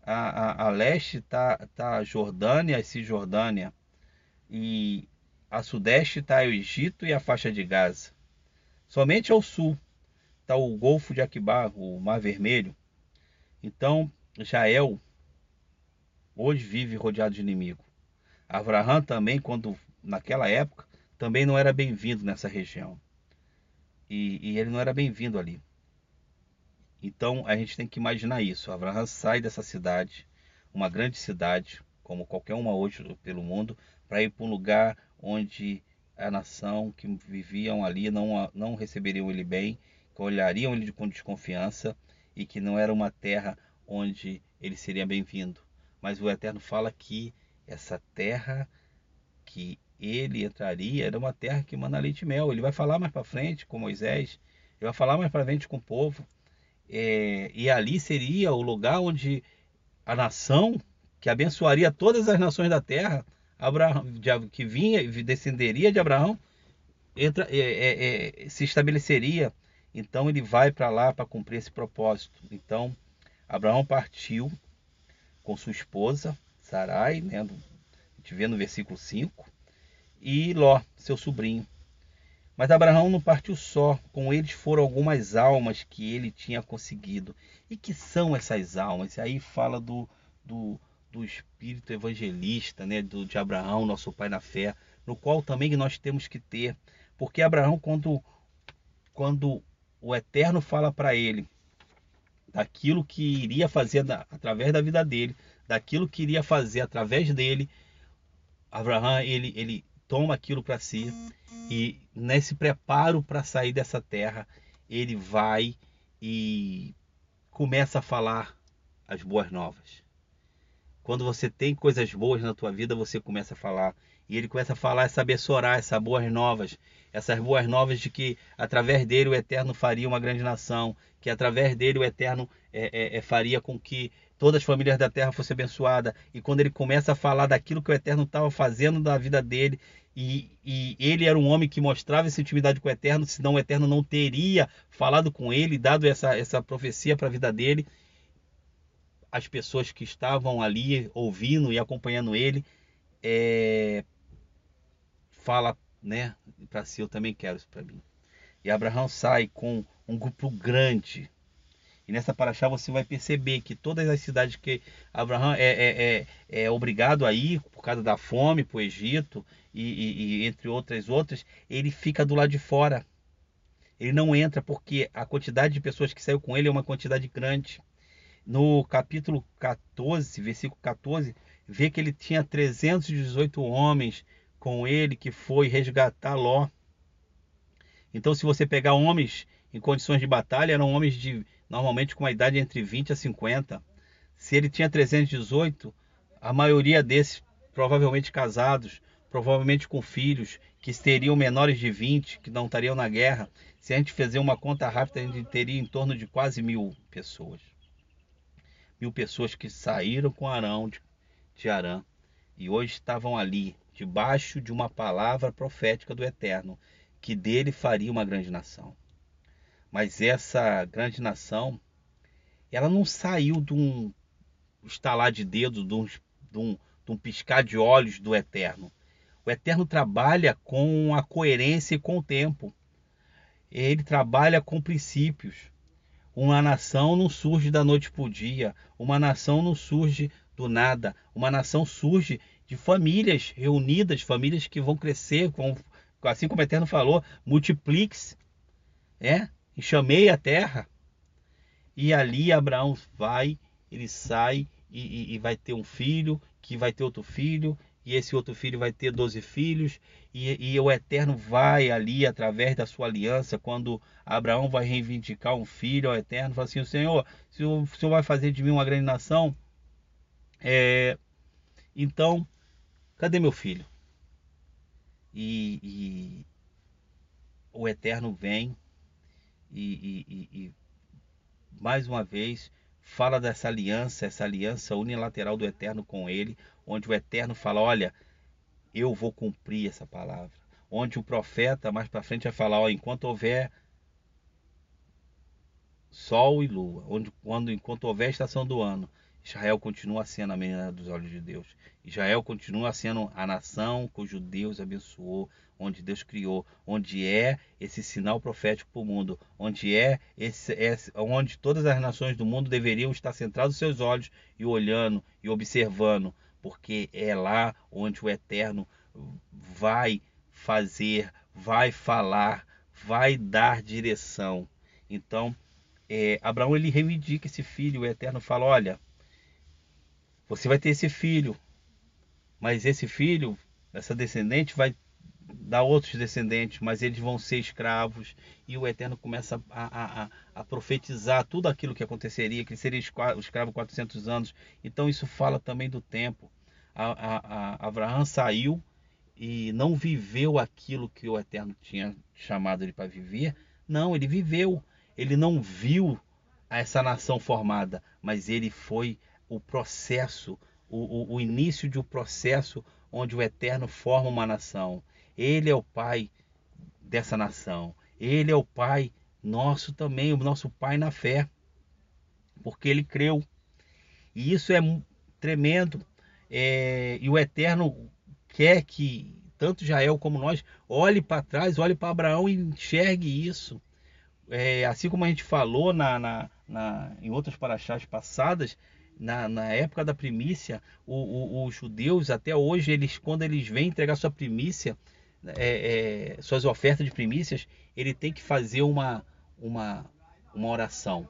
a, a, a leste está tá a Jordânia e Cisjordânia, e a sudeste está o Egito e a faixa de Gaza. Somente ao sul está o Golfo de Aquibá, o Mar Vermelho. Então, Israel hoje vive rodeado de inimigo. Abraão também, quando naquela época, também não era bem-vindo nessa região. E, e ele não era bem-vindo ali. Então a gente tem que imaginar isso. Abraão sai dessa cidade, uma grande cidade, como qualquer uma hoje pelo mundo, para ir para um lugar onde a nação que viviam ali não, não receberiam ele bem, que olhariam ele com desconfiança e que não era uma terra onde ele seria bem-vindo. Mas o Eterno fala que essa terra que ele entraria era uma terra que manda leite e mel. Ele vai falar mais para frente com Moisés, ele vai falar mais para frente com o povo. É, e ali seria o lugar onde a nação que abençoaria todas as nações da terra, Abraão, que vinha e descenderia de Abraão, entra, é, é, é se estabeleceria. Então ele vai para lá para cumprir esse propósito. Então Abraão partiu com sua esposa, Sarai, né, a gente vê no versículo 5, e Ló, seu sobrinho. Mas Abraão não partiu só, com eles foram algumas almas que ele tinha conseguido. E que são essas almas? E aí fala do, do, do espírito evangelista, né, do, de Abraão, nosso pai na fé, no qual também nós temos que ter. Porque Abraão, quando, quando o Eterno fala para ele, daquilo que iria fazer da, através da vida dele, daquilo que iria fazer através dele, Abraão ele, ele toma aquilo para si e nesse preparo para sair dessa terra, ele vai e começa a falar as boas novas. Quando você tem coisas boas na tua vida, você começa a falar. E ele começa a falar, essa abençoar essas boas novas, essas boas novas de que através dele o Eterno faria uma grande nação, que através dele o Eterno é, é, é, faria com que todas as famílias da terra fossem abençoadas. E quando ele começa a falar daquilo que o Eterno estava fazendo na vida dele, e, e, ele era um homem que mostrava essa intimidade com o Eterno, senão o Eterno não teria falado com ele, dado essa, essa profecia para a vida dele. As pessoas que estavam ali ouvindo e acompanhando ele, é, fala né, para si, eu também quero isso para mim. E Abraão sai com um grupo grande. E nessa paraxá você vai perceber que todas as cidades que Abraão é, é, é, é obrigado a ir por causa da fome para o Egito e, e, e entre outras outras, ele fica do lado de fora. Ele não entra porque a quantidade de pessoas que saiu com ele é uma quantidade grande. No capítulo 14, versículo 14, vê que ele tinha 318 homens com ele que foi resgatar Ló. Então, se você pegar homens em condições de batalha, eram homens de normalmente com uma idade entre 20 a 50. Se ele tinha 318, a maioria desses provavelmente casados, provavelmente com filhos que teriam menores de 20, que não estariam na guerra. Se a gente fizer uma conta rápida, a gente teria em torno de quase mil pessoas. Mil pessoas que saíram com Arão de Arã e hoje estavam ali debaixo de uma palavra profética do Eterno, que dele faria uma grande nação. Mas essa grande nação, ela não saiu de um estalar de dedos, de um, de um, de um piscar de olhos do Eterno. O Eterno trabalha com a coerência e com o tempo. Ele trabalha com princípios. Uma nação não surge da noite para o dia. Uma nação não surge do nada. Uma nação surge de famílias reunidas, famílias que vão crescer, vão, assim como o Eterno falou, multiplique-se, é, e chamei a terra. E ali Abraão vai, ele sai e, e, e vai ter um filho, que vai ter outro filho, e esse outro filho vai ter doze filhos, e, e, o Eterno vai ali, através da sua aliança, quando Abraão vai reivindicar um filho ao Eterno, fala assim: Senhor, se o Senhor vai fazer de mim uma grande nação, é, então, cadê meu filho? E, e o Eterno vem e, e mais uma vez fala dessa aliança, essa aliança unilateral do Eterno com ele, onde o Eterno fala: Olha, eu vou cumprir essa palavra. Onde o profeta mais para frente vai falar: ó, enquanto houver sol e lua, onde quando enquanto houver estação do ano, Israel continua sendo a menina dos olhos de Deus. Israel continua sendo a nação cujo Deus abençoou, onde Deus criou, onde é esse sinal profético para o mundo, onde é esse, esse, onde todas as nações do mundo deveriam estar centrados seus olhos e olhando e observando, porque é lá onde o Eterno vai fazer, vai falar, vai dar direção. Então, é, Abraão ele reivindica esse filho, o Eterno fala: olha, você vai ter esse filho, mas esse filho, essa descendente, vai dar outros descendentes, mas eles vão ser escravos. E o Eterno começa a, a, a profetizar tudo aquilo que aconteceria, que ele seria escravo 400 anos. Então isso fala também do tempo. A, Abraão saiu e não viveu aquilo que o Eterno tinha chamado ele para viver. Não, ele viveu. Ele não viu essa nação formada, mas ele foi o processo, o, o, o início de um processo onde o Eterno forma uma nação. Ele é o Pai dessa nação. Ele é o Pai nosso também, o nosso Pai na fé, porque ele creu. E isso é tremendo. É, e o Eterno quer que tanto Jael como nós olhe para trás, olhe para Abraão e enxergue isso. É, assim como a gente falou na, na, na em outras paraxás passadas, na, na época da primícia, os judeus até hoje, eles quando eles vêm entregar sua primícia, é, é, suas ofertas de primícias, ele tem que fazer uma, uma, uma oração.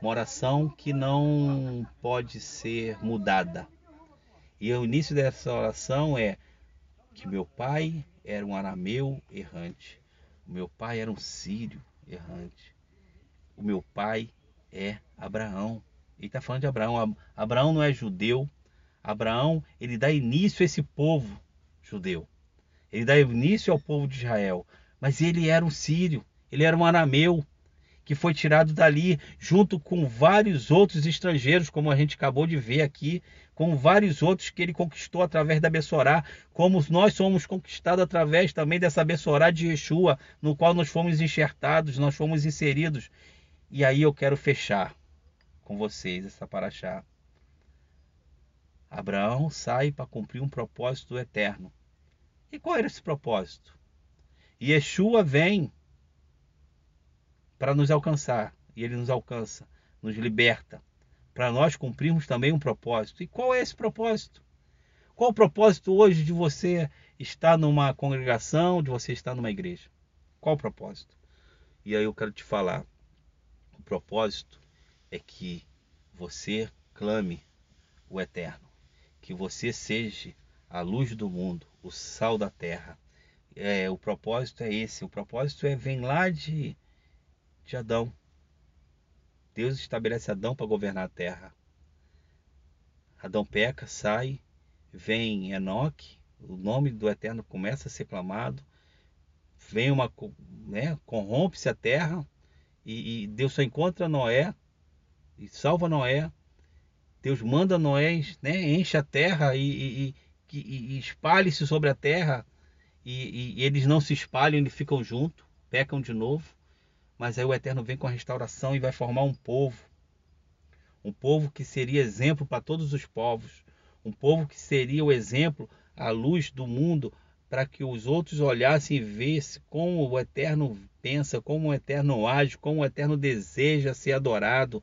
Uma oração que não pode ser mudada. E o início dessa oração é que meu pai era um arameu errante. O meu pai era um sírio errante. O meu pai é Abraão. Ele está falando de Abraão. Abraão não é judeu. Abraão, ele dá início a esse povo judeu. Ele dá início ao povo de Israel. Mas ele era um sírio. Ele era um arameu que foi tirado dali, junto com vários outros estrangeiros, como a gente acabou de ver aqui, com vários outros que ele conquistou através da Bessorá, como nós somos conquistados através também dessa Bessorá de Yeshua, no qual nós fomos enxertados, nós fomos inseridos. E aí eu quero fechar com vocês essa paraxá. Abraão sai para cumprir um propósito eterno. E qual era esse propósito? Yeshua vem para nos alcançar, e ele nos alcança, nos liberta, para nós cumprirmos também um propósito. E qual é esse propósito? Qual o propósito hoje de você estar numa congregação, de você estar numa igreja? Qual o propósito? E aí eu quero te falar. O propósito é que você clame o eterno, que você seja a luz do mundo, o sal da terra. É, o propósito é esse, o propósito é vem lá de, de Adão. Deus estabelece Adão para governar a terra. Adão peca, sai, vem Enoque, o nome do Eterno começa a ser clamado, vem uma, né, corrompe-se a terra e, e Deus só encontra Noé e salva Noé. Deus manda Noé, né, enche a terra e, e, e, e espalhe-se sobre a terra. E, eles não se espalham, eles ficam juntos, pecam de novo. Mas aí o Eterno vem com a restauração e vai formar um povo. Um povo que seria exemplo para todos os povos. Um povo que seria o exemplo, a luz do mundo, para que os outros olhassem e vissem como o Eterno pensa, como o Eterno age, como o Eterno deseja ser adorado,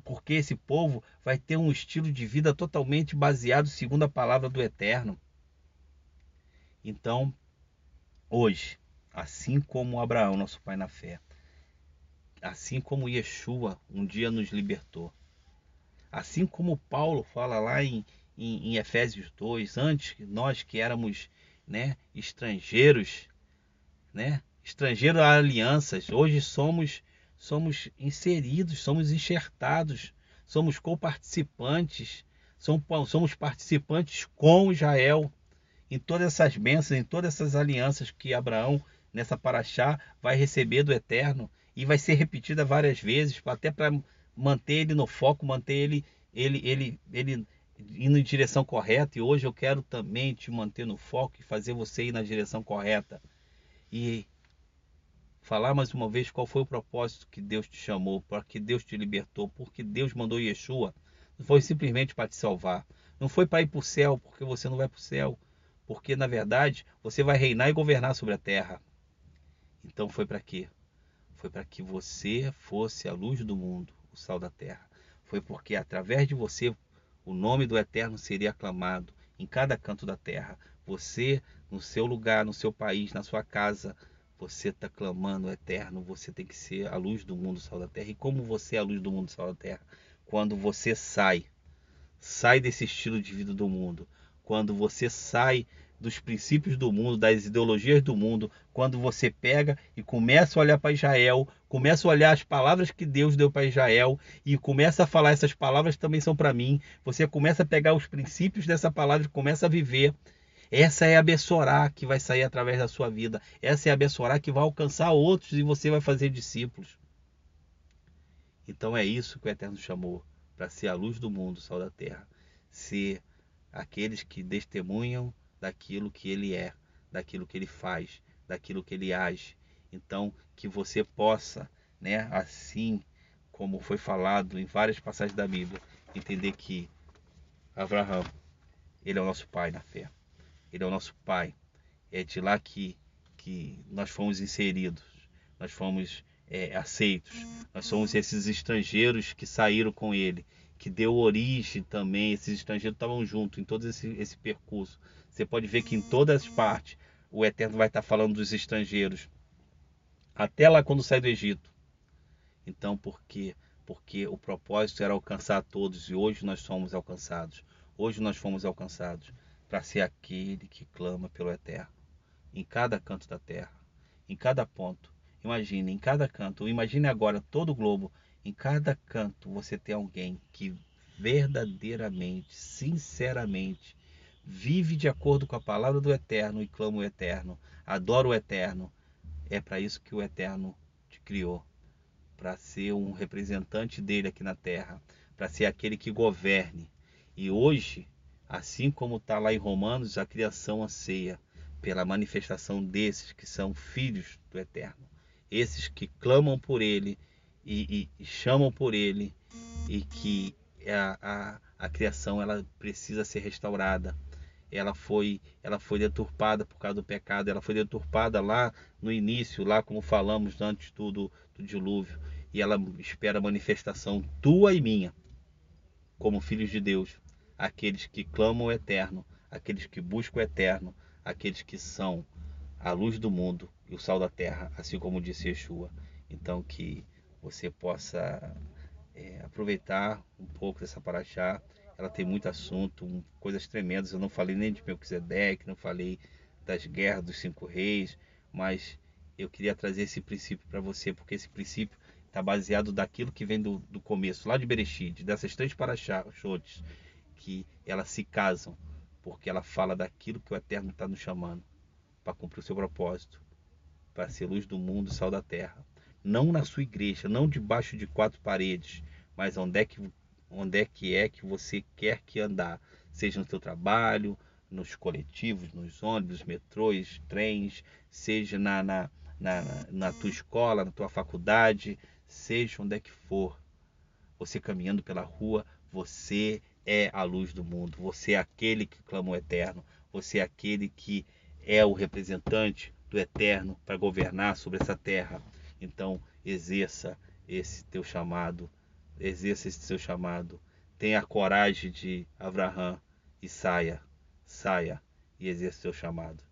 porque esse povo vai ter um estilo de vida totalmente baseado segundo a palavra do Eterno. Então, hoje, assim como Abraão, nosso pai na fé, assim como Yeshua um dia nos libertou, assim como Paulo fala lá em, em, em Efésios 2, antes nós que éramos né, estrangeiros, né, estrangeiros a alianças, hoje somos somos inseridos, somos enxertados, somos coparticipantes, somos participantes com Israel em todas essas bênçãos, em todas essas alianças que Abraão nessa paraxá vai receber do Eterno e vai ser repetida várias vezes, até para manter ele no foco, manter ele, ele, ele, ele indo em direção correta. E hoje eu quero também te manter no foco e fazer você ir na direção correta. E falar mais uma vez qual foi o propósito que Deus te chamou, para que Deus te libertou, porque Deus mandou Yeshua. Não foi simplesmente para te salvar. Não foi para ir para o céu, porque você não vai para o céu. Porque, na verdade, você vai reinar e governar sobre a terra. Então foi para quê? Foi para que você fosse a luz do mundo, o sal da terra. Foi porque através de você o nome do Eterno seria aclamado em cada canto da terra. Você, no seu lugar, no seu país, na sua casa, você está clamando o Eterno. Você tem que ser a luz do mundo, sal da terra. E como você é a luz do mundo, sal da terra? Quando você sai, sai desse estilo de vida do mundo. Quando você sai dos princípios do mundo, das ideologias do mundo, quando você pega e começa a olhar para Israel, começa a olhar as palavras que Deus deu para Israel e começa a falar essas palavras também são para mim, você começa a pegar os princípios dessa palavra e começa a viver. Essa é a Bessorá que vai sair através da sua vida. Essa é a Bessorá que vai alcançar outros e você vai fazer discípulos. Então é isso que o Eterno chamou para ser a luz do mundo, sal da terra. Ser aqueles que testemunham daquilo que ele é, daquilo que ele faz, daquilo que ele age. Então, que você possa, né, assim como foi falado em várias passagens da Bíblia, entender que Abraão, ele é o nosso pai na fé. Ele é o nosso pai. É de lá que, que nós fomos inseridos, nós fomos é, aceitos. Nós somos esses estrangeiros que saíram com ele, que deu origem também. Esses estrangeiros estavam juntos em todo esse, esse percurso. Você pode ver que em todas as partes o Eterno vai estar falando dos estrangeiros. Até lá quando sai do Egito. Então, por quê? Porque o propósito era alcançar todos e hoje nós somos alcançados. Hoje nós fomos alcançados para ser aquele que clama pelo Eterno. Em cada canto da terra, em cada ponto. Imagine, em cada canto. Imagine agora todo o globo. Em cada canto você tem alguém que verdadeiramente, sinceramente, vive de acordo com a palavra do Eterno e clama o Eterno, adora o Eterno. É para isso que o Eterno te criou para ser um representante dele aqui na terra, para ser aquele que governe. E hoje, assim como está lá em Romanos, a criação anseia pela manifestação desses que são filhos do Eterno, esses que clamam por Ele e, e, e chamam por Ele e que a, a, a criação ela precisa ser restaurada. Ela foi ela foi deturpada por causa do pecado, ela foi deturpada lá no início, lá como falamos antes do, do, do dilúvio, e ela espera a manifestação tua e minha, como filhos de Deus, aqueles que clamam o eterno, aqueles que buscam o eterno, aqueles que são a luz do mundo e o sal da terra, assim como disse Yeshua. Então que você possa é, aproveitar um pouco dessa paraxá ela tem muito assunto, coisas tremendas. Eu não falei nem de Melquisedeque, não falei das guerras dos cinco reis, mas eu queria trazer esse princípio para você, porque esse princípio está baseado daquilo que vem do, do começo, lá de Bereshit, dessas três parachotes, que elas se casam, porque ela fala daquilo que o Eterno está nos chamando para cumprir o seu propósito, para ser luz do mundo, sal da terra. Não na sua igreja, não debaixo de quatro paredes, mas onde é que onde é que é que você quer que andar, seja no seu trabalho, nos coletivos, nos ônibus, metrôs, trens, seja na, na, na, na tua escola, na tua faculdade, seja onde é que for. Você caminhando pela rua, você é a luz do mundo, você é aquele que clama o eterno, você é aquele que é o representante do eterno para governar sobre essa terra. Então, exerça esse teu chamado exerça esse seu chamado. Tenha a coragem de Abraão e saia, saia e exerça seu chamado.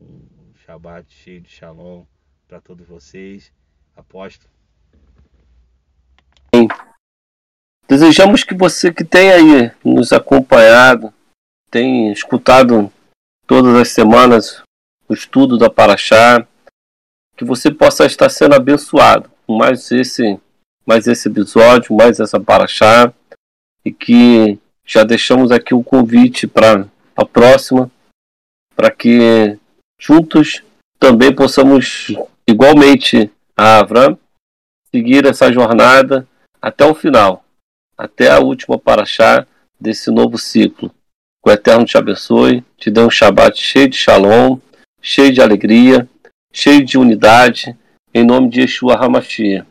Um Shabat cheio de Shalom para todos vocês. Apóstolo. Desejamos que você que tem aí nos acompanhado, tem escutado todas as semanas o estudo da Paraxá, que você possa estar sendo abençoado com mais esse, mais esse episódio, mais essa Paraxá, e que já deixamos aqui o convite para a próxima, para que juntos também possamos, igualmente a Avram, seguir essa jornada até o final até a última paraxá desse novo ciclo. Que o Eterno te abençoe, te dê um Shabat cheio de shalom, cheio de alegria, cheio de unidade, em nome de Yeshua HaMashiach.